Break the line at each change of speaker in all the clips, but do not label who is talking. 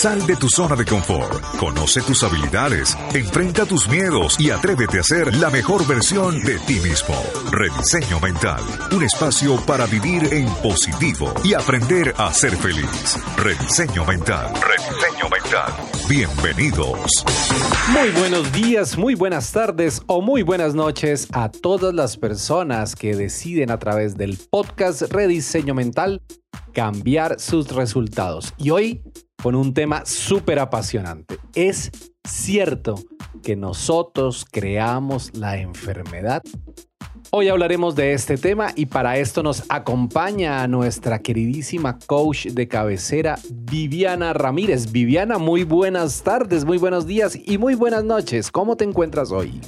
Sal de tu zona de confort, conoce tus habilidades, enfrenta tus miedos y atrévete a ser la mejor versión de ti mismo. Rediseño Mental, un espacio para vivir en positivo y aprender a ser feliz. Rediseño Mental, rediseño mental. Bienvenidos.
Muy buenos días, muy buenas tardes o muy buenas noches a todas las personas que deciden a través del podcast Rediseño Mental cambiar sus resultados. Y hoy con un tema súper apasionante. ¿Es cierto que nosotros creamos la enfermedad? Hoy hablaremos de este tema y para esto nos acompaña nuestra queridísima coach de cabecera, Viviana Ramírez. Viviana, muy buenas tardes, muy buenos días y muy buenas noches. ¿Cómo te encuentras hoy?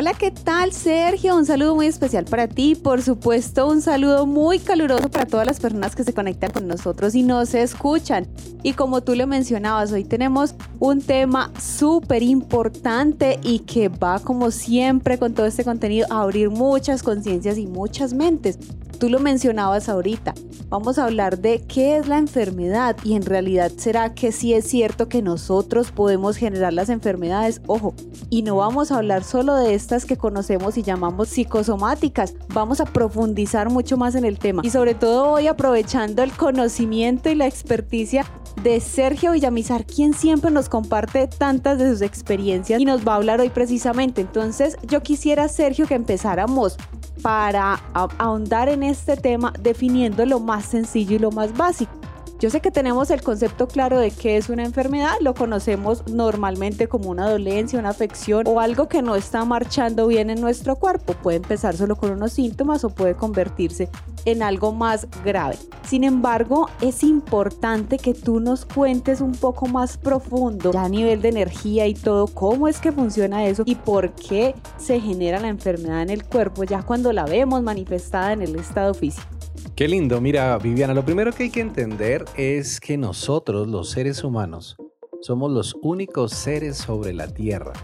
Hola, ¿qué tal Sergio? Un saludo muy especial para ti. Por supuesto, un saludo muy caluroso para todas las personas que se conectan con nosotros y nos escuchan. Y como tú le mencionabas, hoy tenemos un tema súper importante y que va como siempre con todo este contenido a abrir muchas conciencias y muchas mentes. Tú lo mencionabas ahorita. Vamos a hablar de qué es la enfermedad y en realidad será que sí es cierto que nosotros podemos generar las enfermedades. Ojo, y no vamos a hablar solo de estas que conocemos y llamamos psicosomáticas. Vamos a profundizar mucho más en el tema y sobre todo hoy aprovechando el conocimiento y la experticia de Sergio Villamizar, quien siempre nos comparte tantas de sus experiencias y nos va a hablar hoy precisamente. Entonces yo quisiera, Sergio, que empezáramos para ahondar en este tema definiendo lo más sencillo y lo más básico. Yo sé que tenemos el concepto claro de qué es una enfermedad, lo conocemos normalmente como una dolencia, una afección o algo que no está marchando bien en nuestro cuerpo. Puede empezar solo con unos síntomas o puede convertirse en algo más grave. Sin embargo, es importante que tú nos cuentes un poco más profundo, ya a nivel de energía y todo, cómo es que funciona eso y por qué se genera la enfermedad en el cuerpo ya cuando la vemos manifestada en el estado físico.
Qué lindo. Mira, Viviana, lo primero que hay que entender es que nosotros, los seres humanos, somos los únicos seres sobre la Tierra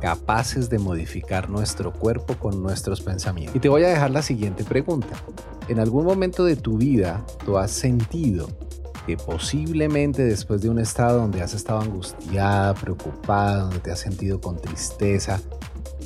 capaces de modificar nuestro cuerpo con nuestros pensamientos. Y te voy a dejar la siguiente pregunta. ¿En algún momento de tu vida tú has sentido que posiblemente después de un estado donde has estado angustiada, preocupada, donde te has sentido con tristeza,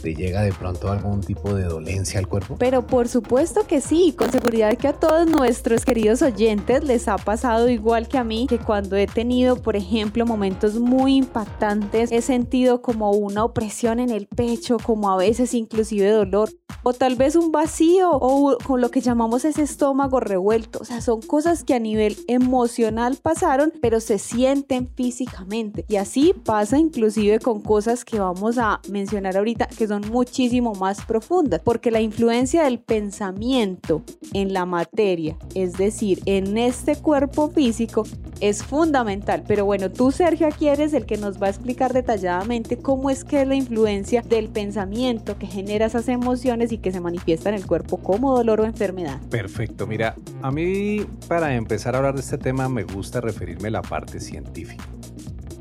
te llega de pronto algún tipo de dolencia al cuerpo?
Pero por supuesto que sí, con seguridad que a todos nuestros queridos oyentes les ha pasado igual que a mí, que cuando he tenido, por ejemplo, momentos muy impactantes, he sentido como una opresión en el pecho, como a veces inclusive dolor, o tal vez un vacío, o con lo que llamamos ese estómago revuelto. O sea, son cosas que a nivel emocional pasaron, pero se sienten físicamente. Y así pasa inclusive con cosas que vamos a mencionar ahorita, que son muchísimo más profundas, porque la influencia del pensamiento en la materia, es decir, en este cuerpo físico, es fundamental. Pero bueno, tú Sergio aquí eres el que nos va a explicar detalladamente cómo es que es la influencia del pensamiento que genera esas emociones y que se manifiesta en el cuerpo como dolor o enfermedad.
Perfecto, mira, a mí para empezar a hablar de este tema me gusta referirme a la parte científica.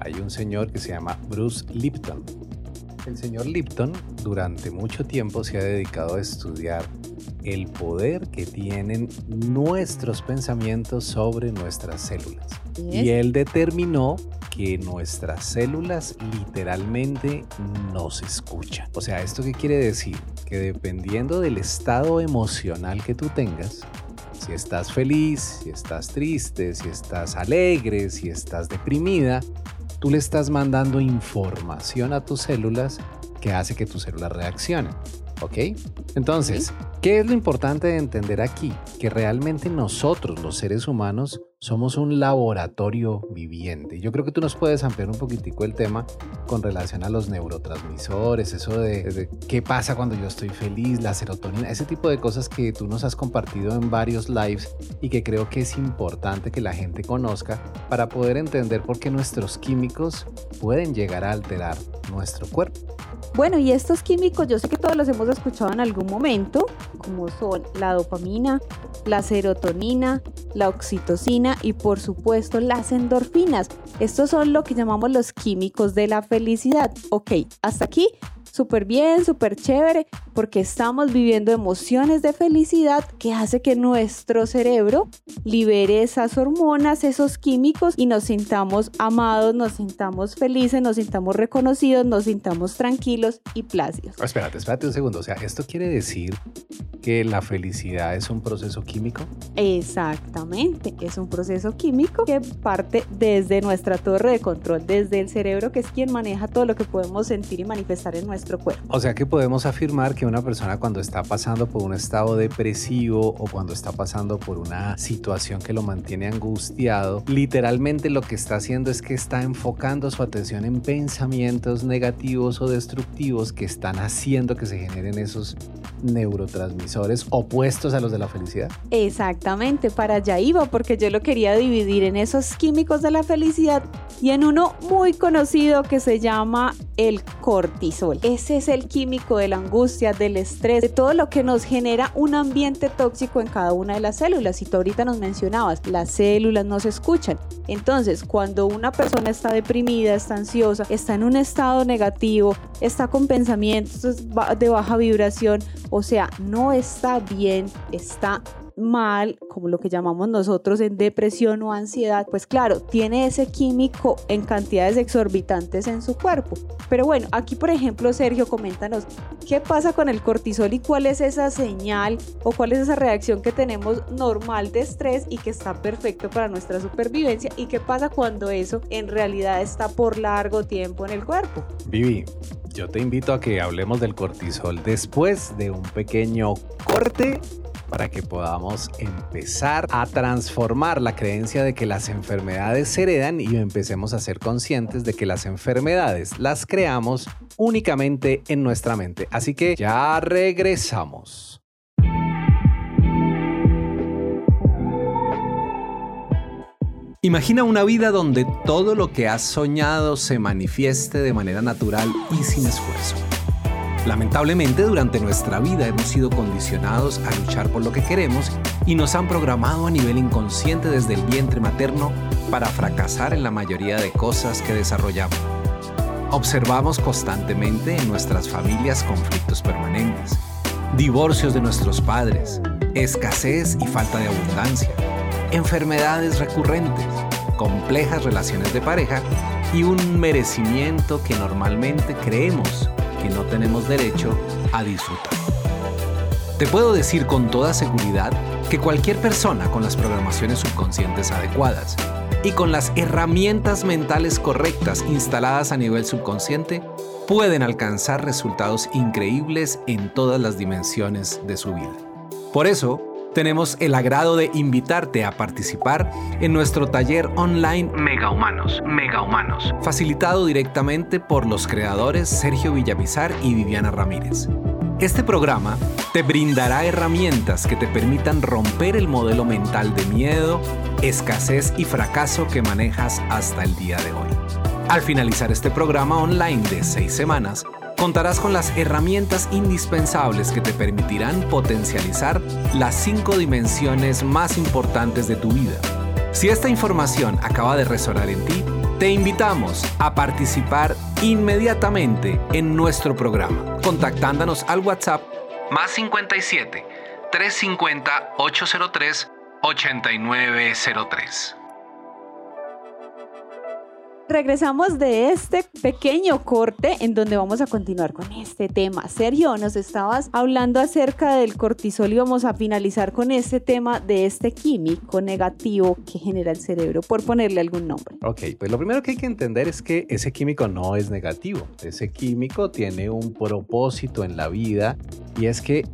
Hay un señor que se llama Bruce Lipton el señor Lipton durante mucho tiempo se ha dedicado a estudiar el poder que tienen nuestros pensamientos sobre nuestras células. Y él determinó que nuestras células literalmente nos escuchan. O sea, ¿esto qué quiere decir? Que dependiendo del estado emocional que tú tengas, si estás feliz, si estás triste, si estás alegre, si estás deprimida, tú le estás mandando información a tus células que hace que tus células reaccionen. ¿Ok? Entonces, ¿qué es lo importante de entender aquí? Que realmente nosotros, los seres humanos, somos un laboratorio viviente. Yo creo que tú nos puedes ampliar un poquitico el tema con relación a los neurotransmisores, eso de, qué pasa cuando yo estoy feliz, la serotonina, ese tipo de cosas que tú nos has compartido en varios lives y que creo que es importante que la gente conozca para poder entender por qué nuestros químicos pueden llegar a alterar nuestro cuerpo.
Bueno, y estos químicos yo sé que todos los hemos escuchado en algún momento, como son la dopamina, la serotonina, la oxitocina y por supuesto las endorfinas. Estos son lo que llamamos los químicos de la felicidad. Ok, hasta aquí súper bien, súper chévere, porque estamos viviendo emociones de felicidad que hace que nuestro cerebro libere esas hormonas, esos químicos y nos sintamos amados, nos sintamos felices, nos sintamos reconocidos, nos sintamos tranquilos y plácidos.
espérate, espérate un segundo. O sea, ¿esto quiere decir que la felicidad es un proceso químico?
Exactamente, es un proceso químico que parte desde nuestra torre de control, desde el cerebro que es quien maneja todo lo que podemos sentir y manifestar en nuestro cuerpo.
O sea que podemos afirmar que una persona cuando está pasando por un estado depresivo o cuando está pasando por una situación que lo mantiene angustiado, literalmente lo que está haciendo es que está enfocando su atención en pensamientos negativos o destructivos que están haciendo que se generen esos neurotransmisores opuestos a los de la felicidad.
Exactamente, para allá iba porque yo lo quería dividir en esos químicos de la felicidad y en uno muy conocido que se llama el cortisol. Ese es el químico de la angustia, del estrés, de todo lo que nos genera un ambiente tóxico en cada una de las células. Y tú ahorita nos mencionabas, las células no se escuchan. Entonces, cuando una persona está deprimida, está ansiosa, está en un estado negativo, está con pensamientos de baja vibración, o sea, no está bien, está mal, como lo que llamamos nosotros en depresión o ansiedad, pues claro, tiene ese químico en cantidades exorbitantes en su cuerpo. Pero bueno, aquí por ejemplo, Sergio, coméntanos, ¿qué pasa con el cortisol y cuál es esa señal o cuál es esa reacción que tenemos normal de estrés y que está perfecto para nuestra supervivencia? ¿Y qué pasa cuando eso en realidad está por largo tiempo en el cuerpo?
Vivi, yo te invito a que hablemos del cortisol después de un pequeño corte para que podamos empezar a transformar la creencia de que las enfermedades se heredan y empecemos a ser conscientes de que las enfermedades las creamos únicamente en nuestra mente. Así que ya regresamos. Imagina una vida donde todo lo que has soñado se manifieste de manera natural y sin esfuerzo. Lamentablemente durante nuestra vida hemos sido condicionados a luchar por lo que queremos y nos han programado a nivel inconsciente desde el vientre materno para fracasar en la mayoría de cosas que desarrollamos. Observamos constantemente en nuestras familias conflictos permanentes, divorcios de nuestros padres, escasez y falta de abundancia, enfermedades recurrentes, complejas relaciones de pareja y un merecimiento que normalmente creemos que no tenemos derecho a disfrutar. Te puedo decir con toda seguridad que cualquier persona con las programaciones subconscientes adecuadas y con las herramientas mentales correctas instaladas a nivel subconsciente pueden alcanzar resultados increíbles en todas las dimensiones de su vida. Por eso, tenemos el agrado de invitarte a participar en nuestro taller online Mega Humanos, Mega Humanos, facilitado directamente por los creadores Sergio Villamizar y Viviana Ramírez. Este programa te brindará herramientas que te permitan romper el modelo mental de miedo, escasez y fracaso que manejas hasta el día de hoy. Al finalizar este programa online de seis semanas, contarás con las herramientas indispensables que te permitirán potencializar las cinco dimensiones más importantes de tu vida. Si esta información acaba de resonar en ti, te invitamos a participar inmediatamente en nuestro programa, contactándonos al WhatsApp más 57 350 803 8903.
Regresamos de este pequeño corte en donde vamos a continuar con este tema. Sergio, nos estabas hablando acerca del cortisol y vamos a finalizar con este tema de este químico negativo que genera el cerebro, por ponerle algún nombre.
Ok, pues lo primero que hay que entender es que ese químico no es negativo. Ese químico tiene un propósito en la vida y es que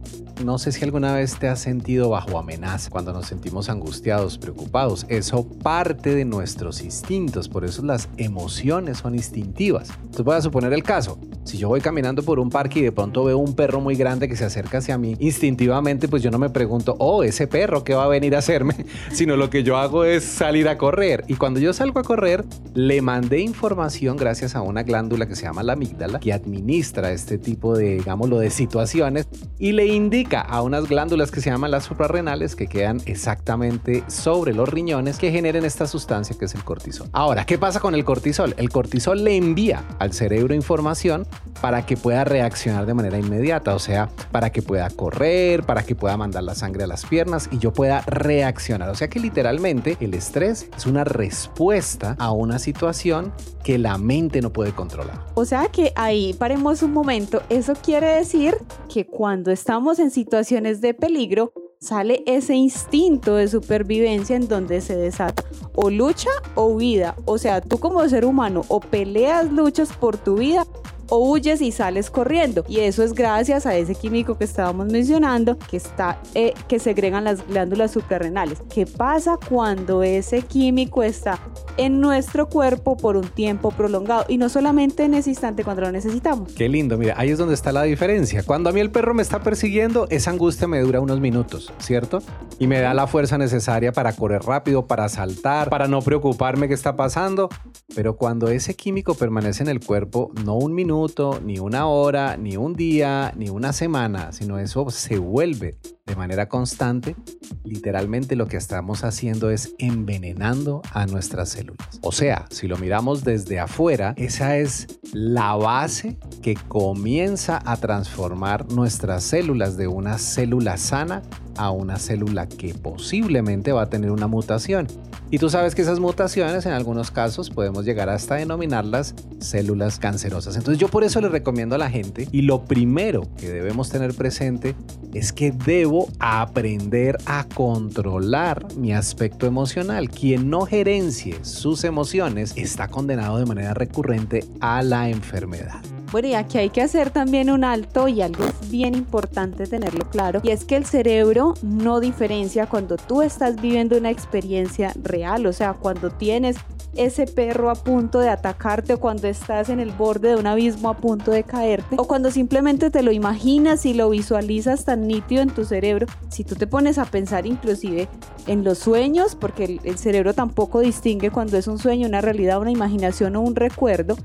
no sé si alguna vez te has sentido bajo amenaza cuando nos sentimos angustiados, preocupados. Eso parte de nuestros instintos, por eso las emociones son instintivas. Entonces voy a suponer el caso. Si yo voy caminando por un parque y de pronto veo un perro muy grande que se acerca hacia mí, instintivamente pues yo no me pregunto, oh, ese perro, ¿qué va a venir a hacerme? Sino lo que yo hago es salir a correr. Y cuando yo salgo a correr, le mandé información gracias a una glándula que se llama la amígdala, que administra este tipo de, digámoslo, de situaciones y le indica a unas glándulas que se llaman las suprarrenales que quedan exactamente sobre los riñones que generen esta sustancia que es el cortisol. Ahora, ¿qué pasa con el cortisol? Cortisol? El cortisol le envía al cerebro información para que pueda reaccionar de manera inmediata, o sea, para que pueda correr, para que pueda mandar la sangre a las piernas y yo pueda reaccionar. O sea que literalmente el estrés es una respuesta a una situación que la mente no puede controlar.
O sea que ahí paremos un momento, eso quiere decir que cuando estamos en situaciones de peligro, sale ese instinto de supervivencia en donde se desata o lucha o vida. O sea, tú como ser humano o peleas, luchas por tu vida o huyes y sales corriendo. Y eso es gracias a ese químico que estábamos mencionando, que, está, eh, que segregan las glándulas suprarrenales. ¿Qué pasa cuando ese químico está en nuestro cuerpo por un tiempo prolongado? Y no solamente en ese instante cuando lo necesitamos.
Qué lindo, mira, ahí es donde está la diferencia. Cuando a mí el perro me está persiguiendo, esa angustia me dura unos minutos, ¿cierto? Y me da la fuerza necesaria para correr rápido, para saltar, para no preocuparme qué está pasando. Pero cuando ese químico permanece en el cuerpo, no un minuto, ni una hora, ni un día, ni una semana, sino eso se vuelve de manera constante, literalmente lo que estamos haciendo es envenenando a nuestras células. O sea, si lo miramos desde afuera, esa es la base que comienza a transformar nuestras células de una célula sana a una célula que posiblemente va a tener una mutación. Y tú sabes que esas mutaciones en algunos casos podemos llegar hasta denominarlas células cancerosas. Entonces yo por eso le recomiendo a la gente y lo primero que debemos tener presente es que debo aprender a controlar mi aspecto emocional. Quien no gerencie sus emociones está condenado de manera recurrente a la enfermedad.
Bueno, y aquí hay que hacer también un alto y algo bien importante tenerlo claro, y es que el cerebro no diferencia cuando tú estás viviendo una experiencia real, o sea, cuando tienes ese perro a punto de atacarte o cuando estás en el borde de un abismo a punto de caerte o cuando simplemente te lo imaginas y lo visualizas tan nítido en tu cerebro, si tú te pones a pensar inclusive en los sueños, porque el, el cerebro tampoco distingue cuando es un sueño, una realidad, una imaginación o un recuerdo,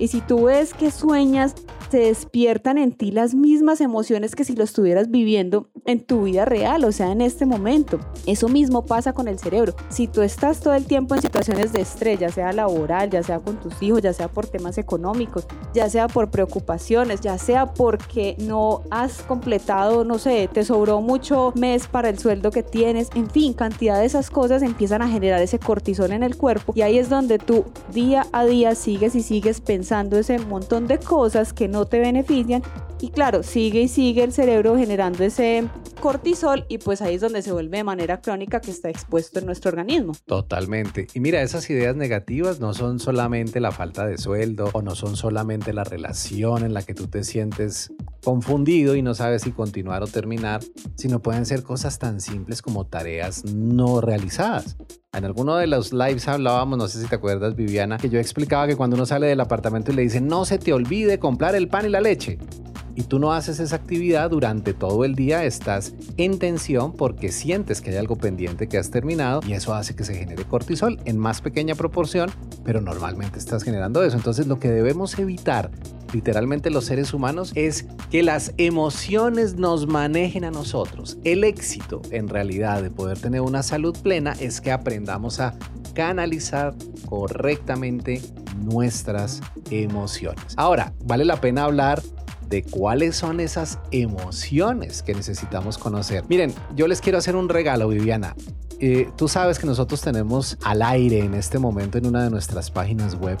y si tú ves que sueñas, se despiertan en ti las mismas emociones que si lo estuvieras viviendo en tu vida real, o sea, en este momento. Eso mismo pasa con el cerebro. Si tú estás todo el tiempo en situaciones de estrés, ya sea laboral, ya sea con tus hijos, ya sea por temas económicos, ya sea por preocupaciones, ya sea porque no has completado, no sé, te sobró mucho mes para el sueldo que tienes, en fin, cantidad de esas cosas empiezan a generar ese cortisol en el cuerpo y ahí es donde tú día a día sigues y sigues pensando ese montón de cosas que no te benefician y claro, sigue y sigue el cerebro generando ese cortisol y pues ahí es donde se vuelve de manera crónica que está expuesto en nuestro organismo.
Totalmente. Y mira, esas ideas negativas no son solamente la falta de sueldo o no son solamente la relación en la que tú te sientes confundido y no sabes si continuar o terminar, sino pueden ser cosas tan simples como tareas no realizadas. En alguno de los lives hablábamos, no sé si te acuerdas Viviana, que yo explicaba que cuando uno sale del apartamento y le dicen no se te olvide comprar el pan y la leche, y tú no haces esa actividad durante todo el día, estás en tensión porque sientes que hay algo pendiente que has terminado y eso hace que se genere cortisol en más pequeña proporción, pero normalmente estás generando eso. Entonces lo que debemos evitar literalmente los seres humanos es que las emociones nos manejen a nosotros. El éxito en realidad de poder tener una salud plena es que aprendamos a canalizar correctamente nuestras emociones. Ahora, vale la pena hablar de cuáles son esas emociones que necesitamos conocer. Miren, yo les quiero hacer un regalo, Viviana. Eh, tú sabes que nosotros tenemos al aire en este momento en una de nuestras páginas web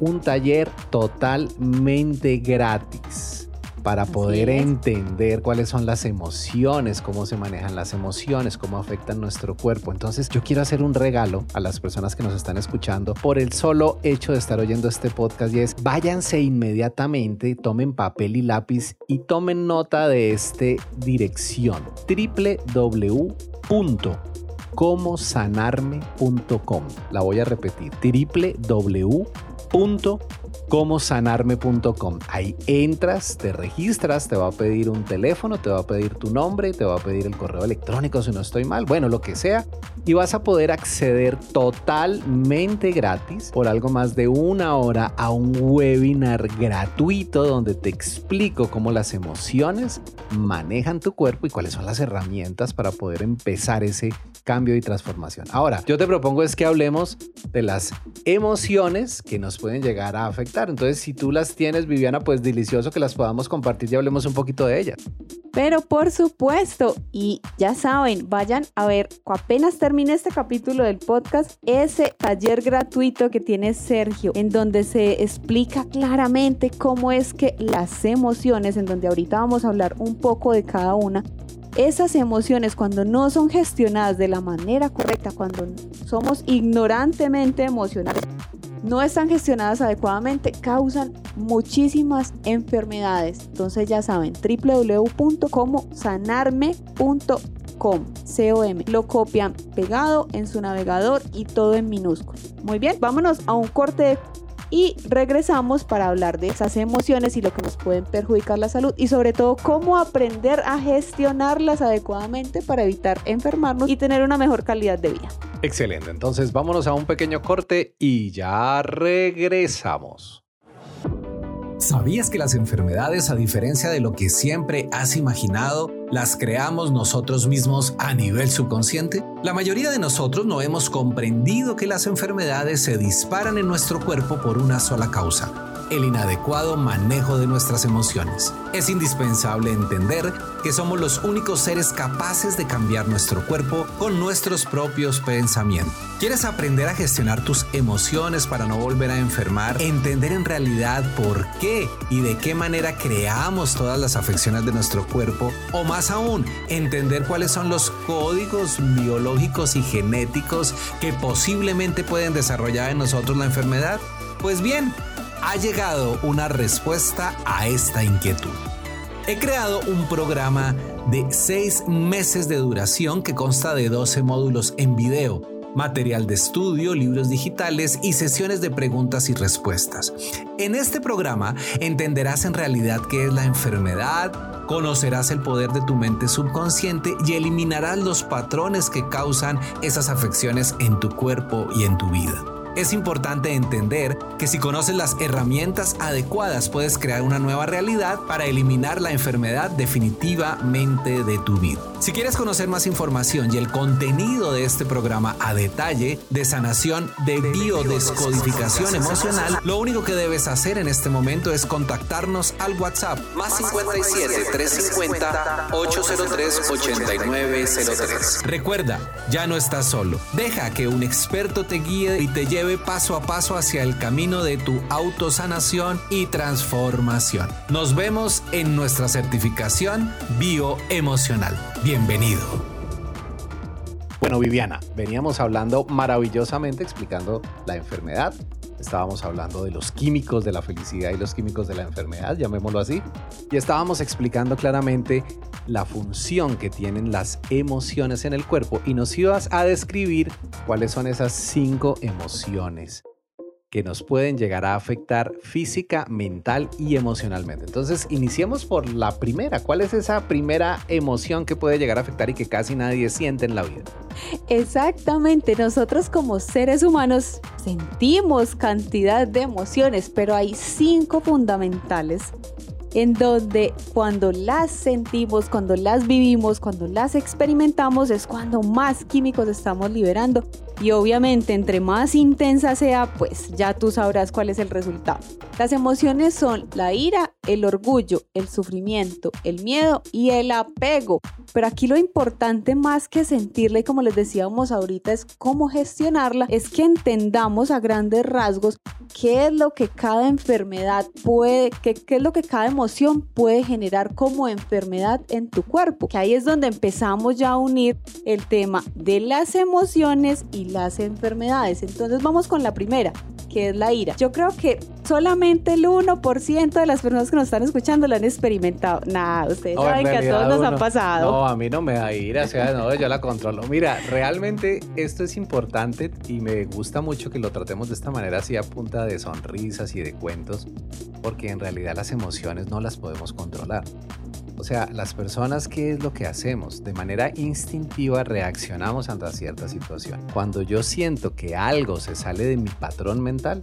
un taller totalmente gratis para poder entender cuáles son las emociones, cómo se manejan las emociones, cómo afectan nuestro cuerpo. Entonces yo quiero hacer un regalo a las personas que nos están escuchando por el solo hecho de estar oyendo este podcast y es váyanse inmediatamente, tomen papel y lápiz y tomen nota de esta dirección www.comosanarme.com. La voy a repetir www.comosanarme.com comosanarme.com. Ahí entras, te registras, te va a pedir un teléfono, te va a pedir tu nombre, te va a pedir el correo electrónico si no estoy mal, bueno, lo que sea, y vas a poder acceder totalmente gratis por algo más de una hora a un webinar gratuito donde te explico cómo las emociones manejan tu cuerpo y cuáles son las herramientas para poder empezar ese
cambio y transformación. Ahora, yo te propongo es que hablemos de las emociones que nos pueden llegar a afectar. Entonces, si tú las tienes, Viviana, pues delicioso que las podamos compartir y hablemos un poquito de ellas.
Pero por supuesto, y ya saben, vayan a ver, apenas termine este capítulo del podcast, ese taller gratuito que tiene Sergio, en donde se explica claramente cómo es que las emociones, en donde ahorita vamos a hablar un poco de cada una, esas emociones cuando no son gestionadas de la manera correcta, cuando somos ignorantemente emocionales, no están gestionadas adecuadamente, causan muchísimas enfermedades. Entonces ya saben, www.comosanarme.com, COM. Lo copian pegado en su navegador y todo en minúsculo. Muy bien, vámonos a un corte de y regresamos para hablar de esas emociones y lo que nos pueden perjudicar la salud y sobre todo cómo aprender a gestionarlas adecuadamente para evitar enfermarnos y tener una mejor calidad de vida.
Excelente, entonces vámonos a un pequeño corte y ya regresamos.
¿Sabías que las enfermedades, a diferencia de lo que siempre has imaginado, las creamos nosotros mismos a nivel subconsciente? La mayoría de nosotros no hemos comprendido que las enfermedades se disparan en nuestro cuerpo por una sola causa el inadecuado manejo de nuestras emociones. Es indispensable entender que somos los únicos seres capaces de cambiar nuestro cuerpo con nuestros propios pensamientos. ¿Quieres aprender a gestionar tus emociones para no volver a enfermar? Entender en realidad por qué y de qué manera creamos todas las afecciones de nuestro cuerpo o más aún, entender cuáles son los códigos biológicos y genéticos que posiblemente pueden desarrollar en nosotros la enfermedad? Pues bien, ha llegado una respuesta a esta inquietud. He creado un programa de seis meses de duración que consta de 12 módulos en video, material de estudio, libros digitales y sesiones de preguntas y respuestas. En este programa entenderás en realidad qué es la enfermedad, conocerás el poder de tu mente subconsciente y eliminarás los patrones que causan esas afecciones en tu cuerpo y en tu vida. Es importante entender que si conoces las herramientas adecuadas puedes crear una nueva realidad para eliminar la enfermedad definitivamente de tu vida. Si quieres conocer más información y el contenido de este programa a detalle de sanación de biodescodificación emocional, lo único que debes hacer en este momento es contactarnos al WhatsApp más 57 350 803 8903. Recuerda, ya no estás solo. Deja que un experto te guíe y te lleve paso a paso hacia el camino de tu autosanación y transformación. Nos vemos en nuestra certificación bioemocional. Bienvenido.
Bueno, Viviana, veníamos hablando maravillosamente explicando la enfermedad. Estábamos hablando de los químicos de la felicidad y los químicos de la enfermedad, llamémoslo así. Y estábamos explicando claramente la función que tienen las emociones en el cuerpo y nos ibas a describir cuáles son esas cinco emociones que nos pueden llegar a afectar física, mental y emocionalmente. Entonces, iniciemos por la primera. ¿Cuál es esa primera emoción que puede llegar a afectar y que casi nadie siente en la vida?
Exactamente, nosotros como seres humanos sentimos cantidad de emociones, pero hay cinco fundamentales en donde cuando las sentimos, cuando las vivimos, cuando las experimentamos, es cuando más químicos estamos liberando. Y obviamente, entre más intensa sea, pues ya tú sabrás cuál es el resultado. Las emociones son la ira, el orgullo, el sufrimiento, el miedo y el apego. Pero aquí lo importante más que sentirla y como les decíamos ahorita es cómo gestionarla, es que entendamos a grandes rasgos qué es lo que cada enfermedad puede, qué, es lo que cada emoción puede generar como enfermedad en tu cuerpo. Que ahí es donde empezamos ya a unir el tema de las emociones y las enfermedades. Entonces vamos con la primera, que es la ira. Yo creo que solamente el 1% de las personas que nos están escuchando lo han experimentado. Nada, ustedes saben que a todos nos ha pasado.
No, a mí no me da ira, o sea, no, yo la controlo. Mira, realmente esto es importante y me gusta mucho que lo tratemos de esta manera así a punta de sonrisas y de cuentos, porque en realidad las emociones no las podemos controlar. O sea, las personas, ¿qué es lo que hacemos? De manera instintiva reaccionamos ante cierta situación. Cuando yo siento que algo se sale de mi patrón mental,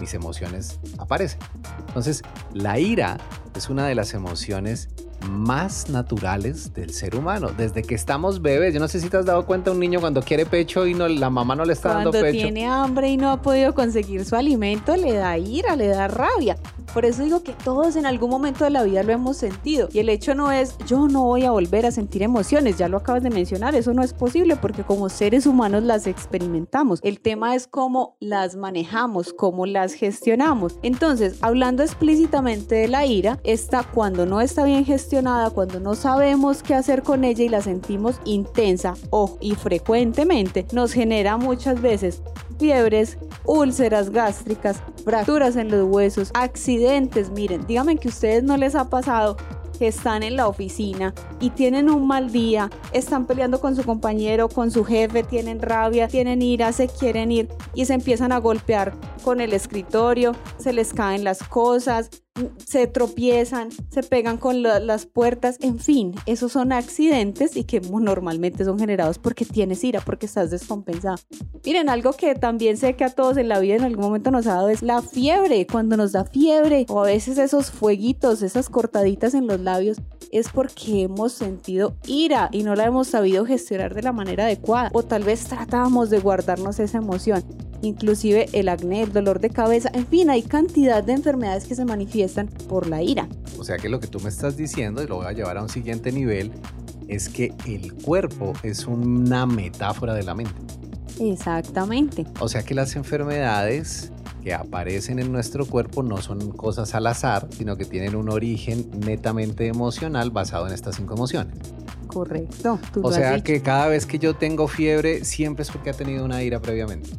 mis emociones aparecen. Entonces, la ira es una de las emociones
más naturales del ser humano. Desde que estamos bebés, yo no sé si te has dado cuenta un niño cuando quiere pecho y no, la mamá no le está dando pecho.
Cuando tiene hambre y no ha podido conseguir su alimento, le da ira, le da rabia. Por eso digo que todos en algún momento de la vida lo hemos sentido. Y el hecho no es yo no voy a volver a sentir emociones, ya lo acabas de mencionar, eso no es posible porque como seres humanos las experimentamos. El tema es cómo las manejamos, cómo las gestionamos. Entonces, hablando explícitamente de la ira, está cuando no está bien gestionada, cuando no sabemos qué hacer con ella y la sentimos intensa o y frecuentemente, nos genera muchas veces fiebres, úlceras gástricas, fracturas en los huesos, accidentes. Miren, díganme que a ustedes no les ha pasado que están en la oficina y tienen un mal día, están peleando con su compañero, con su jefe, tienen rabia, tienen ira, se quieren ir y se empiezan a golpear con el escritorio, se les caen las cosas, se tropiezan, se pegan con las puertas, en fin, esos son accidentes y que normalmente son generados porque tienes ira, porque estás descompensado. Miren, algo que también sé que a todos en la vida en algún momento nos ha dado es la fiebre, cuando nos da fiebre o a veces esos fueguitos, esas cortaditas en los labios, es porque hemos sentido ira y no la hemos sabido gestionar de la manera adecuada. O tal vez tratábamos de guardarnos esa emoción inclusive el acné, el dolor de cabeza, en fin, hay cantidad de enfermedades que se manifiestan por la ira.
O sea que lo que tú me estás diciendo, y lo voy a llevar a un siguiente nivel, es que el cuerpo es una metáfora de la mente.
Exactamente.
O sea que las enfermedades que aparecen en nuestro cuerpo no son cosas al azar, sino que tienen un origen netamente emocional basado en estas cinco emociones.
Correcto.
o sea que cada vez que yo tengo fiebre, siempre es porque ha tenido una ira previamente.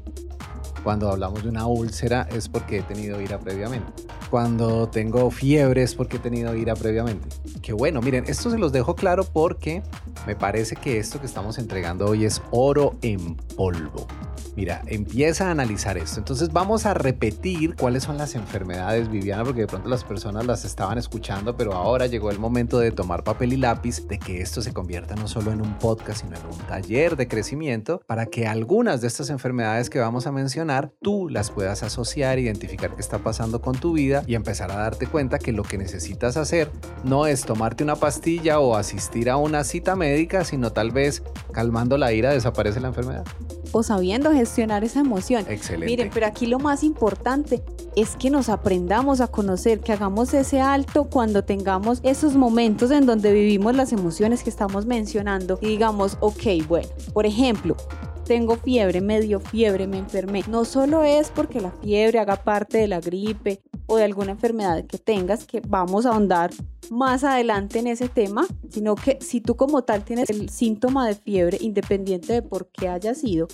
Cuando hablamos de una úlcera es porque he tenido ira previamente. Cuando tengo fiebre es porque he tenido ira previamente. Qué bueno, miren, esto se los dejo claro porque me parece que esto que estamos entregando hoy es oro en polvo. Mira, empieza a analizar esto. Entonces vamos a repetir cuáles son las enfermedades, Viviana, porque de pronto las personas las estaban escuchando, pero ahora llegó el momento de tomar papel y lápiz, de que esto se convierta no solo en un podcast, sino en un taller de crecimiento, para que algunas de estas enfermedades que vamos a mencionar, tú las puedas asociar, identificar qué está pasando con tu vida y empezar a darte cuenta que lo que necesitas hacer no es tomarte una pastilla o asistir a una cita médica, sino tal vez calmando la ira desaparece la enfermedad
o sabiendo gestionar esa emoción.
Excelente.
Miren, pero aquí lo más importante es que nos aprendamos a conocer, que hagamos ese alto cuando tengamos esos momentos en donde vivimos las emociones que estamos mencionando y digamos, ok, bueno, por ejemplo, tengo fiebre, medio fiebre, me enfermé. No solo es porque la fiebre haga parte de la gripe o de alguna enfermedad que tengas, que vamos a ahondar más adelante en ese tema, sino que si tú como tal tienes el síntoma de fiebre, independiente de por qué haya sido,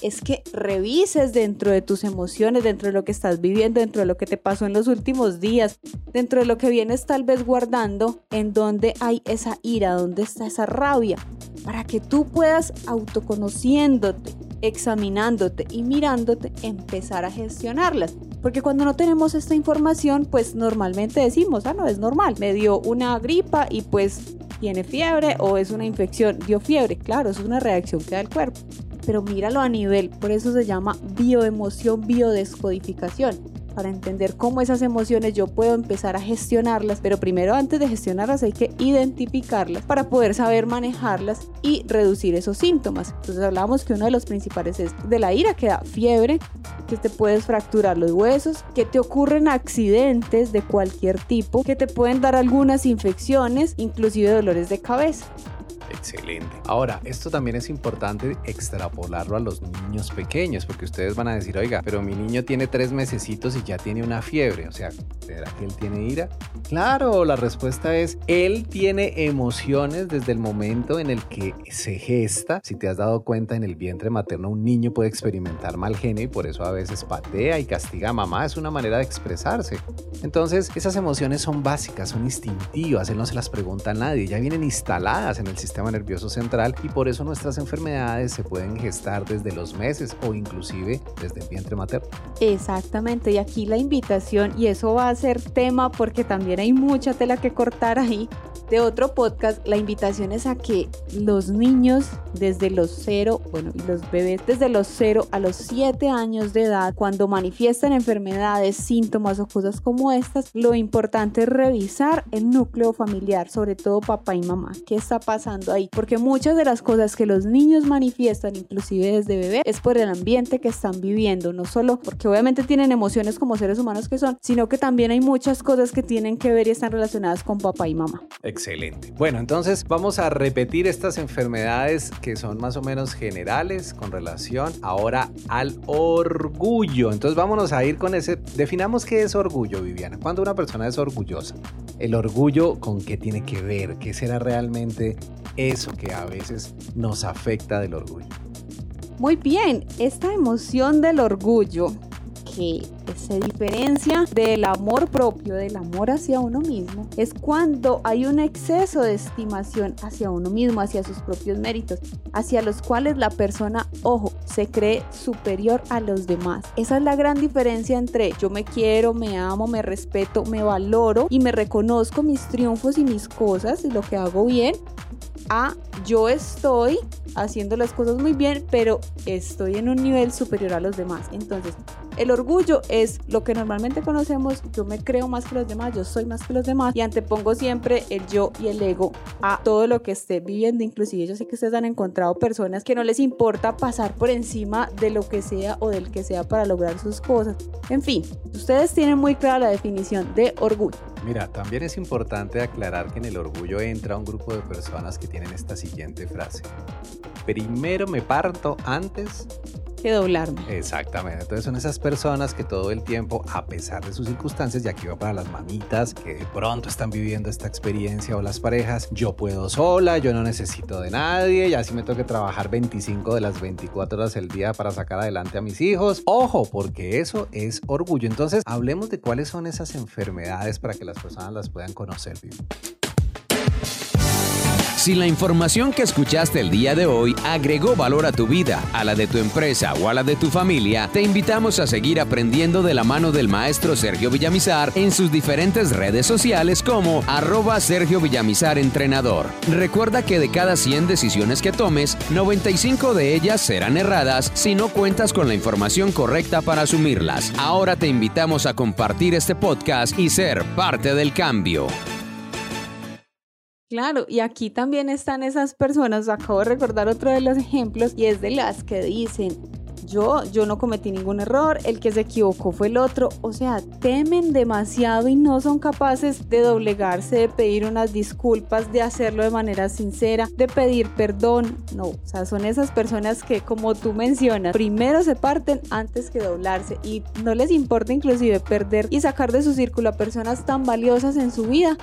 es que revises dentro de tus emociones, dentro de lo que estás viviendo, dentro de lo que te pasó en los últimos días, dentro de lo que vienes tal vez guardando, en donde hay esa ira, donde está esa rabia, para que tú puedas autoconociéndote, examinándote y mirándote, empezar a gestionarlas. Porque cuando no tenemos esta información, pues normalmente decimos, ah, no, es normal, me una gripa y pues tiene fiebre o es una infección, dio fiebre. Claro, es una reacción que da el cuerpo. Pero míralo a nivel, por eso se llama bioemoción, biodescodificación para entender cómo esas emociones yo puedo empezar a gestionarlas, pero primero antes de gestionarlas hay que identificarlas para poder saber manejarlas y reducir esos síntomas. Entonces hablamos que uno de los principales es de la ira que da fiebre, que te puedes fracturar los huesos, que te ocurren accidentes de cualquier tipo, que te pueden dar algunas infecciones, inclusive dolores de cabeza.
Excelente. Ahora, esto también es importante extrapolarlo a los niños pequeños, porque ustedes van a decir, oiga, pero mi niño tiene tres mesecitos y ya tiene una fiebre. O sea, ¿será que él tiene ira? Claro, la respuesta es, él tiene emociones desde el momento en el que se gesta. Si te has dado cuenta, en el vientre materno un niño puede experimentar mal genio y por eso a veces patea y castiga a mamá. Es una manera de expresarse. Entonces, esas emociones son básicas, son instintivas. Él no se las pregunta a nadie, ya vienen instaladas en el sistema nervioso central y por eso nuestras enfermedades se pueden gestar desde los meses o inclusive desde el vientre materno.
Exactamente, y aquí la invitación, y eso va a ser tema porque también hay mucha tela que cortar ahí, de otro podcast, la invitación es a que los niños desde los cero, bueno, los bebés desde los cero a los siete años de edad, cuando manifiestan enfermedades, síntomas o cosas como estas, lo importante es revisar el núcleo familiar, sobre todo papá y mamá. ¿Qué está pasando ahí? Porque muchas de las cosas que los niños manifiestan, inclusive desde bebé, es por el ambiente que están viviendo, no solo porque obviamente tienen emociones como seres humanos que son, sino que también hay muchas cosas que tienen que ver y están relacionadas con papá y mamá.
Excelente. Bueno, entonces vamos a repetir estas enfermedades que son más o menos generales con relación ahora al orgullo. Entonces vámonos a ir con ese, definamos qué es orgullo, Viviana. Cuando una persona es orgullosa, el orgullo con qué tiene que ver, qué será realmente eso que a veces nos afecta del orgullo.
Muy bien, esta emoción del orgullo que se diferencia del amor propio, del amor hacia uno mismo, es cuando hay un exceso de estimación hacia uno mismo, hacia sus propios méritos, hacia los cuales la persona, ojo, se cree superior a los demás. Esa es la gran diferencia entre yo me quiero, me amo, me respeto, me valoro y me reconozco mis triunfos y mis cosas y lo que hago bien, a yo estoy haciendo las cosas muy bien, pero estoy en un nivel superior a los demás. Entonces, el orgullo es lo que normalmente conocemos, yo me creo más que los demás, yo soy más que los demás y antepongo siempre el yo y el ego a todo lo que esté viviendo. Inclusive yo sé que ustedes han encontrado personas que no les importa pasar por encima de lo que sea o del que sea para lograr sus cosas. En fin, ustedes tienen muy clara la definición de orgullo.
Mira, también es importante aclarar que en el orgullo entra un grupo de personas que tienen esta siguiente frase. Primero me parto antes
que doblarme.
Exactamente. Entonces son esas personas que todo el tiempo, a pesar de sus circunstancias, y aquí va para las mamitas que de pronto están viviendo esta experiencia o las parejas, yo puedo sola, yo no necesito de nadie, ya si me tengo que trabajar 25 de las 24 horas del día para sacar adelante a mis hijos. Ojo, porque eso es orgullo. Entonces, hablemos de cuáles son esas enfermedades para que las personas las puedan conocer.
Si la información que escuchaste el día de hoy agregó valor a tu vida, a la de tu empresa o a la de tu familia, te invitamos a seguir aprendiendo de la mano del maestro Sergio Villamizar en sus diferentes redes sociales como arroba Sergio Villamizar Entrenador. Recuerda que de cada 100 decisiones que tomes, 95 de ellas serán erradas si no cuentas con la información correcta para asumirlas. Ahora te invitamos a compartir este podcast y ser parte del cambio.
Claro, y aquí también están esas personas, acabo de recordar otro de los ejemplos, y es de las que dicen, yo, yo no cometí ningún error, el que se equivocó fue el otro, o sea, temen demasiado y no son capaces de doblegarse, de pedir unas disculpas, de hacerlo de manera sincera, de pedir perdón, no, o sea, son esas personas que como tú mencionas, primero se parten antes que doblarse y no les importa inclusive perder y sacar de su círculo a personas tan valiosas en su vida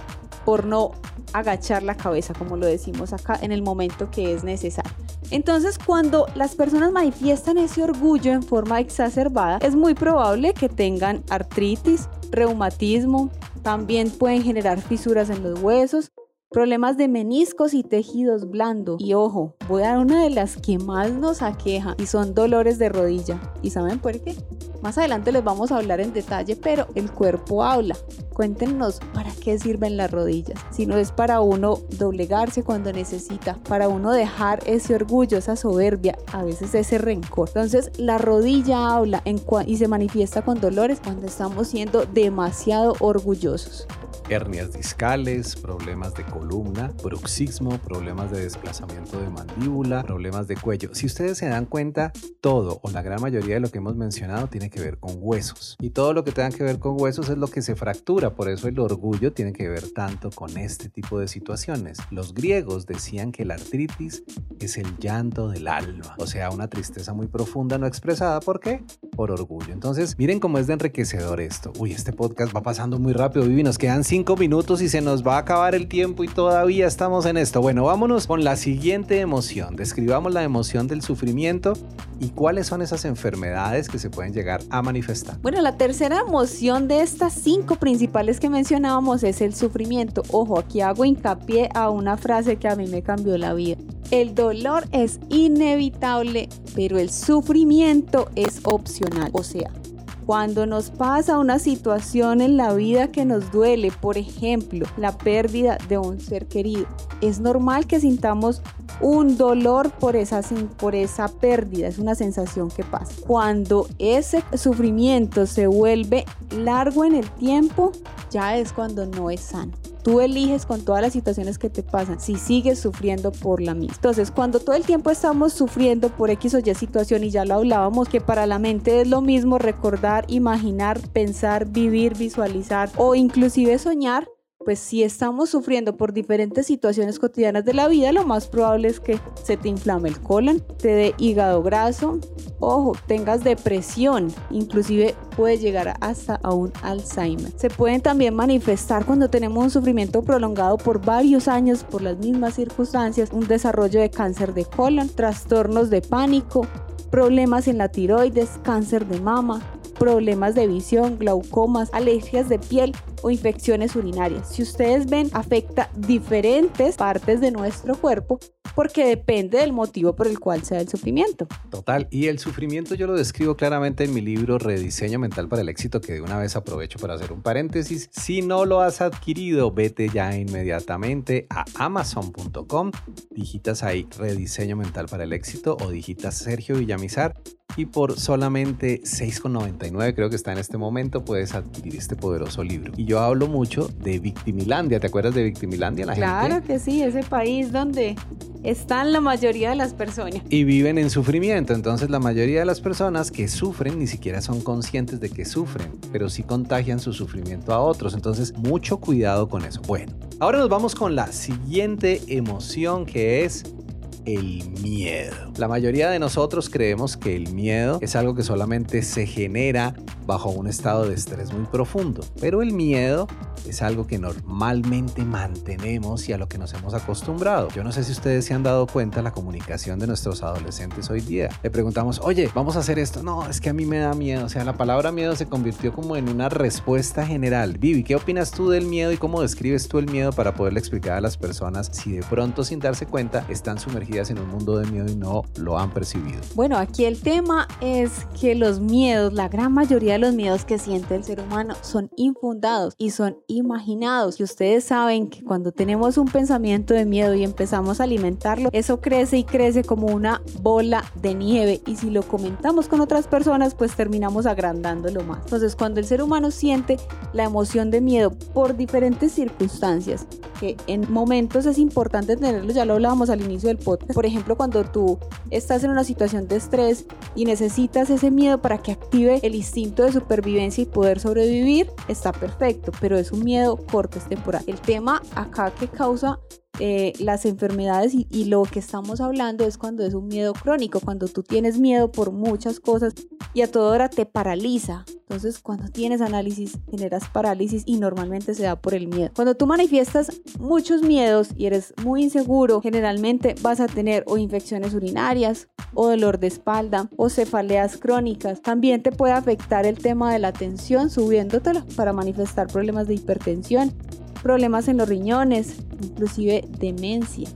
por no agachar la cabeza, como lo decimos acá, en el momento que es necesario. Entonces, cuando las personas manifiestan ese orgullo en forma exacerbada, es muy probable que tengan artritis, reumatismo, también pueden generar fisuras en los huesos, problemas de meniscos y tejidos blandos. Y ojo, voy a dar una de las que más nos aqueja y son dolores de rodilla. ¿Y saben por qué? Más adelante les vamos a hablar en detalle, pero el cuerpo habla. Cuéntenos para qué sirven las rodillas. Si no es para uno doblegarse cuando necesita, para uno dejar ese orgullo, esa soberbia, a veces ese rencor. Entonces la rodilla habla y se manifiesta con dolores cuando estamos siendo demasiado orgullosos
hernias discales, problemas de columna, bruxismo, problemas de desplazamiento de mandíbula, problemas de cuello. Si ustedes se dan cuenta, todo o la gran mayoría de lo que hemos mencionado tiene que ver con huesos. Y todo lo que tenga que ver con huesos es lo que se fractura. Por eso el orgullo tiene que ver tanto con este tipo de situaciones. Los griegos decían que la artritis es el llanto del alma. O sea, una tristeza muy profunda no expresada. ¿Por qué? Por orgullo. Entonces, miren cómo es de enriquecedor esto. Uy, este podcast va pasando muy rápido, Vivi. Nos quedan cinco minutos y se nos va a acabar el tiempo y todavía estamos en esto. Bueno, vámonos con la siguiente emoción. Describamos la emoción del sufrimiento y cuáles son esas enfermedades que se pueden llegar a manifestar.
Bueno, la tercera emoción de estas cinco principales que mencionábamos es el sufrimiento. Ojo, aquí hago hincapié a una frase que a mí me cambió la vida. El dolor es inevitable, pero el sufrimiento es opcional. O sea, Cuando nos pasa una situación en la vida que nos duele, por ejemplo, la pérdida de un ser querido, es normal que sintamos un dolor por esa, por esa pérdida, es una sensación que pasa. Cuando ese sufrimiento se vuelve largo en el tiempo, ya es cuando no es sano. Tú eliges con todas las situaciones que te pasan si sigues sufriendo por la misma. Entonces, cuando todo el tiempo estamos sufriendo por X o Y situación, y ya lo hablábamos, que para la mente es lo mismo recordar, imaginar, pensar, vivir, visualizar o inclusive soñar, pues si estamos sufriendo por diferentes situaciones cotidianas de la vida, lo más probable es que se te inflame el colon, te dé hígado graso, ojo, tengas depresión, inclusive puede llegar hasta a un Alzheimer. Se pueden también manifestar cuando tenemos un sufrimiento prolongado por varios años por las mismas circunstancias, un desarrollo de cáncer de colon, trastornos de pánico, problemas en la tiroides, cáncer de mama, problemas de visión, glaucomas, alergias de piel o infecciones urinarias. Si ustedes ven, afecta diferentes partes de nuestro cuerpo porque depende del motivo por el cual sea el sufrimiento.
Total, y el sufrimiento yo lo describo claramente en mi libro Rediseño Mental para el Éxito, que de una vez aprovecho para hacer un paréntesis. Si no lo has adquirido, vete ya inmediatamente a amazon.com, digitas ahí Rediseño Mental para el Éxito o digitas Sergio Villamizar y por solamente 6,99 creo que está en este momento puedes adquirir este poderoso libro. Y yo hablo mucho de Victimilandia, ¿te acuerdas de Victimilandia?
La claro que sí, ese país donde están la mayoría de las personas.
Y viven en sufrimiento, entonces la mayoría de las personas que sufren ni siquiera son conscientes de que sufren, pero sí contagian su sufrimiento a otros, entonces mucho cuidado con eso. Bueno, ahora nos vamos con la siguiente emoción que es el miedo. La mayoría de nosotros creemos que el miedo es algo que solamente se genera bajo un estado de estrés muy profundo, pero el miedo es algo que normalmente mantenemos y a lo que nos hemos acostumbrado. Yo no sé si ustedes se han dado cuenta de la comunicación de nuestros adolescentes hoy día. Le preguntamos, oye, vamos a hacer esto. No, es que a mí me da miedo. O sea, la palabra miedo se convirtió como en una respuesta general. Vivi, ¿qué opinas tú del miedo y cómo describes tú el miedo para poderle explicar a las personas si de pronto sin darse cuenta están sumergidas en un mundo de miedo y no lo han percibido.
Bueno, aquí el tema es que los miedos, la gran mayoría de los miedos que siente el ser humano son infundados y son imaginados. Y ustedes saben que cuando tenemos un pensamiento de miedo y empezamos a alimentarlo, eso crece y crece como una bola de nieve. Y si lo comentamos con otras personas, pues terminamos agrandándolo más. Entonces, cuando el ser humano siente la emoción de miedo por diferentes circunstancias, que en momentos es importante tenerlo, ya lo hablábamos al inicio del podcast, por ejemplo, cuando tú estás en una situación de estrés y necesitas ese miedo para que active el instinto de supervivencia y poder sobrevivir, está perfecto, pero es un miedo corto, es temporal. El tema acá que causa eh, las enfermedades y, lo que estamos hablando es cuando es un miedo crónico, cuando tú tienes miedo por muchas cosas y a toda hora te paraliza. Entonces, cuando tienes análisis, generas parálisis y normalmente se da por el miedo. Cuando tú manifiestas muchos miedos y eres muy inseguro, generalmente vas a tener o infecciones urinarias o dolor de espalda o cefaleas crónicas. También te puede afectar el tema de la tensión subiéndotelo para manifestar problemas de hipertensión problemas en los riñones, inclusive demencia.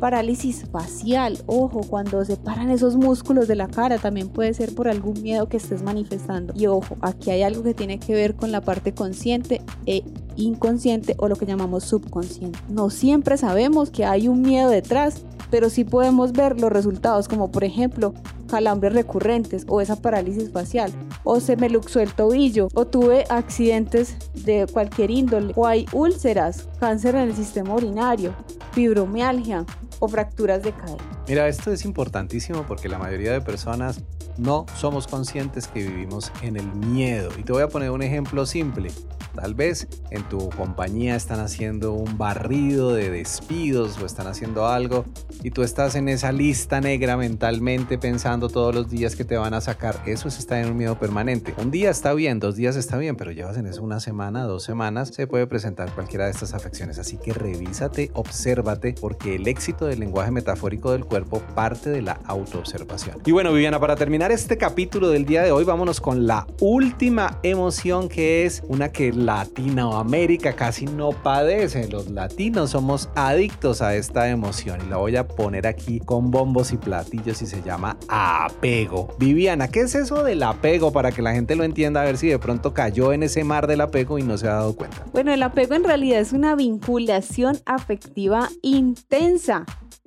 Parálisis facial, ojo, cuando se paran esos músculos de la cara también puede ser por algún miedo que estés manifestando. Y ojo, aquí hay algo que tiene que ver con la parte consciente e inconsciente o lo que llamamos subconsciente. No siempre sabemos que hay un miedo detrás, pero sí podemos ver los resultados como por ejemplo calambres recurrentes o esa parálisis facial o se me luxó el tobillo o tuve accidentes de cualquier índole o hay úlceras, cáncer en el sistema urinario, fibromialgia o fracturas de cadera.
Mira, esto es importantísimo porque la mayoría de personas no somos conscientes que vivimos en el miedo. Y te voy a poner un ejemplo simple. Tal vez en tu compañía están haciendo un barrido de despidos o están haciendo algo y tú estás en esa lista negra mentalmente pensando todos los días que te van a sacar. Eso es estar en un miedo permanente. Un día está bien, dos días está bien, pero llevas en eso una semana, dos semanas, se puede presentar cualquiera de estas afecciones. Así que revísate, obsérvate, porque el éxito del lenguaje metafórico del cuerpo parte de la autoobservación. Y bueno, Viviana, para terminar este capítulo del día de hoy, vámonos con la última emoción que es una que Latinoamérica casi no padece. Los latinos somos adictos a esta emoción y la voy a poner aquí con bombos y platillos y se llama apego. Viviana, ¿qué es eso del apego para que la gente lo entienda? A ver si de pronto cayó en ese mar del apego y no se ha dado cuenta.
Bueno, el apego en realidad es una vinculación afectiva intensa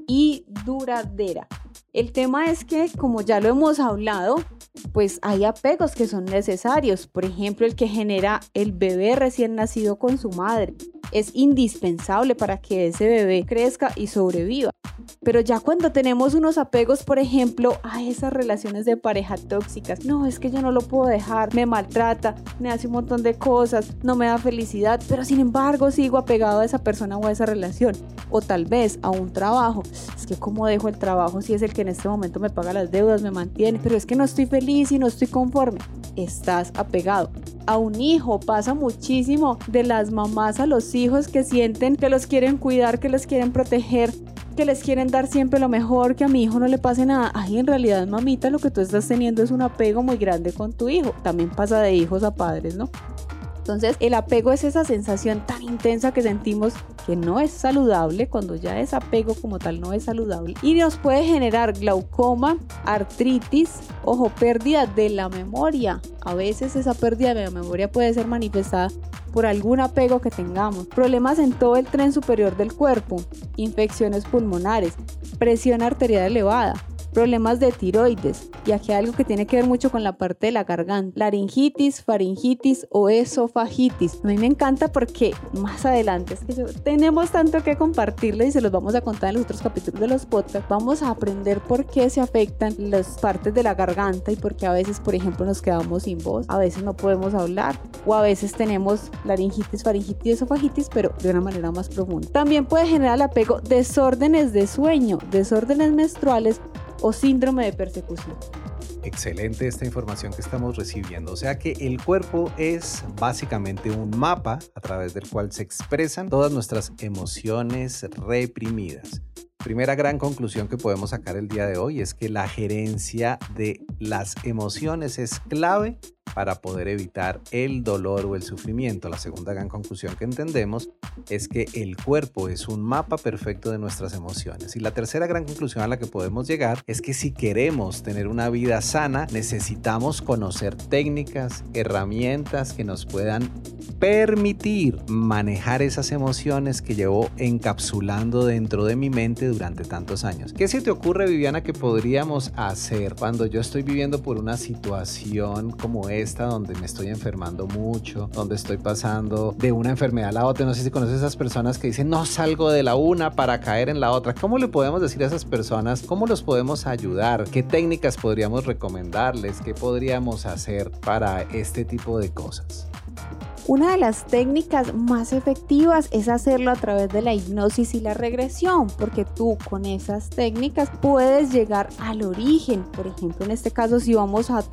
y duradera. El tema es que, como ya lo hemos hablado, pues hay apegos que son necesarios. Por ejemplo, el que genera el bebé recién nacido con su madre. Es indispensable para que ese bebé crezca y sobreviva. Pero ya cuando tenemos unos apegos, por ejemplo, a esas relaciones de pareja tóxicas, no, es que yo no lo puedo dejar, me maltrata, me hace un montón de cosas, no me da felicidad, pero sin embargo sigo apegado a esa persona o a esa relación. O tal vez a un trabajo. Es que cómo dejo el trabajo si es el que en este momento me paga las deudas, me mantiene, pero es que no estoy feliz y no estoy conforme. Estás apegado. A un hijo pasa muchísimo de las mamás a los hijos que sienten que los quieren cuidar, que los quieren proteger, que les quieren dar siempre lo mejor, que a mi hijo no le pase nada. Ay, en realidad, mamita, lo que tú estás teniendo es un apego muy grande con tu hijo. También pasa de hijos a padres, ¿no? Entonces, el apego es esa sensación tan intensa que sentimos que no es saludable, cuando ya es apego como tal no es saludable, y nos puede generar glaucoma, artritis, ojo, pérdida de la memoria. A veces esa pérdida de la memoria puede ser manifestada por algún apego que tengamos, problemas en todo el tren superior del cuerpo, infecciones pulmonares, presión arterial elevada, problemas de tiroides y aquí algo que tiene que ver mucho con la parte de la garganta, laringitis, faringitis o esofagitis. A mí me encanta porque más adelante es que tenemos tanto que compartirle y se los vamos a contar en los otros capítulos de los podcasts. Vamos a aprender por qué se afectan las partes de la garganta y por qué a veces, por ejemplo, nos quedamos sin voz, a veces no podemos hablar o a veces tenemos laringitis, faringitis, esofagitis, pero de una manera más profunda. También puede generar apego desórdenes de sueño, desórdenes menstruales o síndrome de persecución.
Excelente esta información que estamos recibiendo. O sea que el cuerpo es básicamente un mapa a través del cual se expresan todas nuestras emociones reprimidas. Primera gran conclusión que podemos sacar el día de hoy es que la gerencia de las emociones es clave para poder evitar el dolor o el sufrimiento. La segunda gran conclusión que entendemos es que el cuerpo es un mapa perfecto de nuestras emociones. Y la tercera gran conclusión a la que podemos llegar es que si queremos tener una vida sana, necesitamos conocer técnicas, herramientas que nos puedan permitir manejar esas emociones que llevo encapsulando dentro de mi mente durante tantos años. ¿Qué se te ocurre, Viviana, que podríamos hacer cuando yo estoy viviendo por una situación como esta, donde me estoy enfermando mucho, donde estoy pasando de una enfermedad a la otra? No sé si conoces esas personas que dicen, no salgo de la una para caer en la otra. ¿Cómo le podemos decir a esas personas? ¿Cómo los podemos ayudar? ¿Qué técnicas podríamos recomendarles? ¿Qué podríamos hacer para este tipo de cosas?
Una de las técnicas más efectivas es hacerlo a través de la hipnosis y la regresión, porque tú con esas técnicas puedes llegar al origen. Por ejemplo, en este caso, si vamos a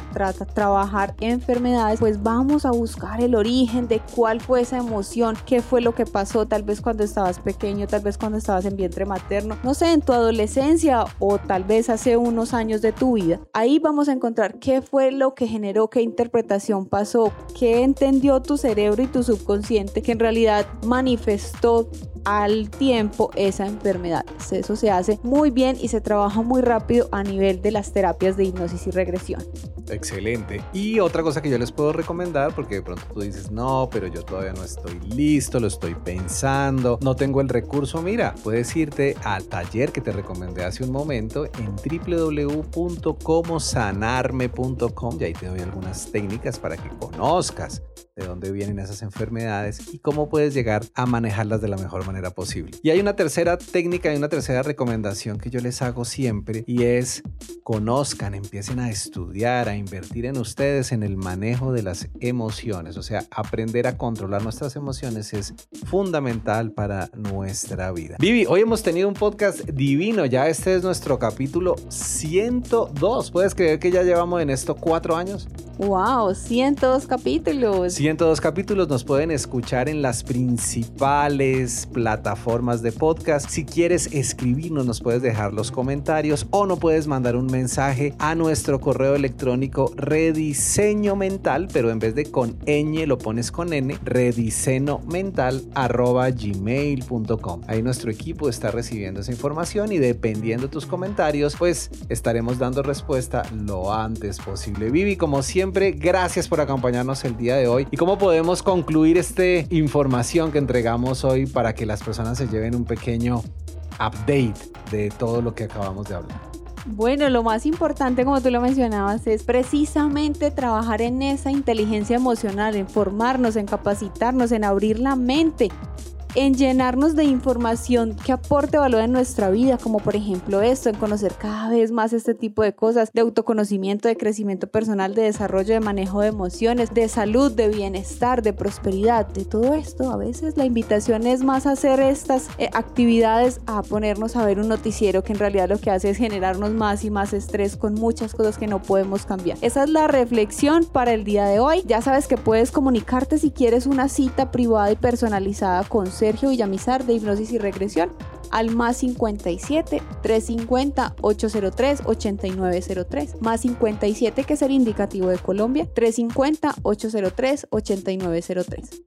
trabajar enfermedades, pues vamos a buscar el origen de cuál fue esa emoción, qué fue lo que pasó, tal vez cuando estabas pequeño, tal vez cuando estabas en vientre materno, no sé, en tu adolescencia o tal vez hace unos años de tu vida. Ahí vamos a encontrar qué fue lo que generó, qué interpretación pasó, qué entendió tu cerebro y tu subconsciente que en realidad manifestó al tiempo esa enfermedad. Eso se hace muy bien y se trabaja muy rápido a nivel de las terapias de hipnosis y regresión.
Excelente. Y otra cosa que yo les puedo recomendar, porque de pronto tú dices, no, pero yo todavía no estoy listo, lo estoy pensando, no tengo el recurso, mira, puedes irte al taller que te recomendé hace un momento en www.comosanarme.com y ahí te doy algunas técnicas para que conozcas de dónde vienen esas enfermedades y cómo puedes llegar a manejarlas de la mejor manera posible. Y hay una tercera técnica y una tercera recomendación que yo les hago siempre y es conozcan, empiecen a estudiar, a invertir en ustedes en el manejo de las emociones. O sea, aprender a controlar nuestras emociones es fundamental para nuestra vida. Vivi, hoy hemos tenido un podcast divino. Ya este es nuestro capítulo 102. ¿Puedes creer que ya llevamos en esto cuatro años?
¡Wow! 102 capítulos.
102 capítulos nos pueden escuchar en las principales plataformas de podcast. Si quieres escribirnos, nos puedes dejar los comentarios o no puedes mandar un mensaje a nuestro correo electrónico rediseño mental, pero en vez de con ñ lo pones con n, rediseño mental arroba gmail.com. Ahí nuestro equipo está recibiendo esa información y dependiendo de tus comentarios, pues estaremos dando respuesta lo antes posible. Vivi, como siempre, gracias por acompañarnos el día de hoy. ¿Y cómo podemos concluir esta información que entregamos hoy para que las personas se lleven un pequeño update de todo lo que acabamos de hablar?
Bueno, lo más importante, como tú lo mencionabas, es precisamente trabajar en esa inteligencia emocional, en formarnos, en capacitarnos, en abrir la mente en llenarnos de información que aporte valor en nuestra vida, como por ejemplo esto, en conocer cada vez más este tipo de cosas, de autoconocimiento, de crecimiento personal, de desarrollo, de manejo de emociones, de salud, de bienestar, de prosperidad, de todo esto. A veces la invitación es más hacer estas eh, actividades a ponernos a ver un noticiero que en realidad lo que hace es generarnos más y más estrés con muchas cosas que no podemos cambiar. Esa es la reflexión para el día de hoy. Ya sabes que puedes comunicarte si quieres una cita privada y personalizada con Sergio Villamizar de Hipnosis y Regresión al más 57 350 803 8903 más 57 que es el indicativo de Colombia 350 803 8903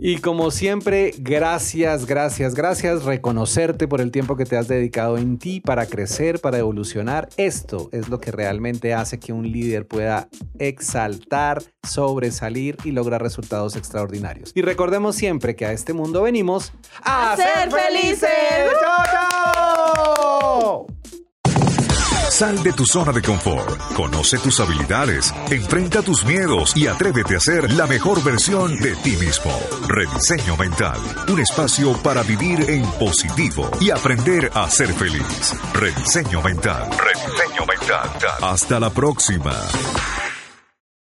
y como siempre, gracias, gracias, gracias. Reconocerte por el tiempo que te has dedicado en ti para crecer, para evolucionar. Esto es lo que realmente hace que un líder pueda exaltar, sobresalir y lograr resultados extraordinarios. Y recordemos siempre que a este mundo venimos
a, ser felices.
¡Chao, chao!
Sal de tu zona de confort, conoce tus habilidades, enfrenta tus miedos y atrévete a ser la mejor versión de ti mismo. Rediseño Mental, un espacio para vivir en positivo y aprender a ser feliz. Rediseño Mental. Rediseño Mental. Hasta la próxima.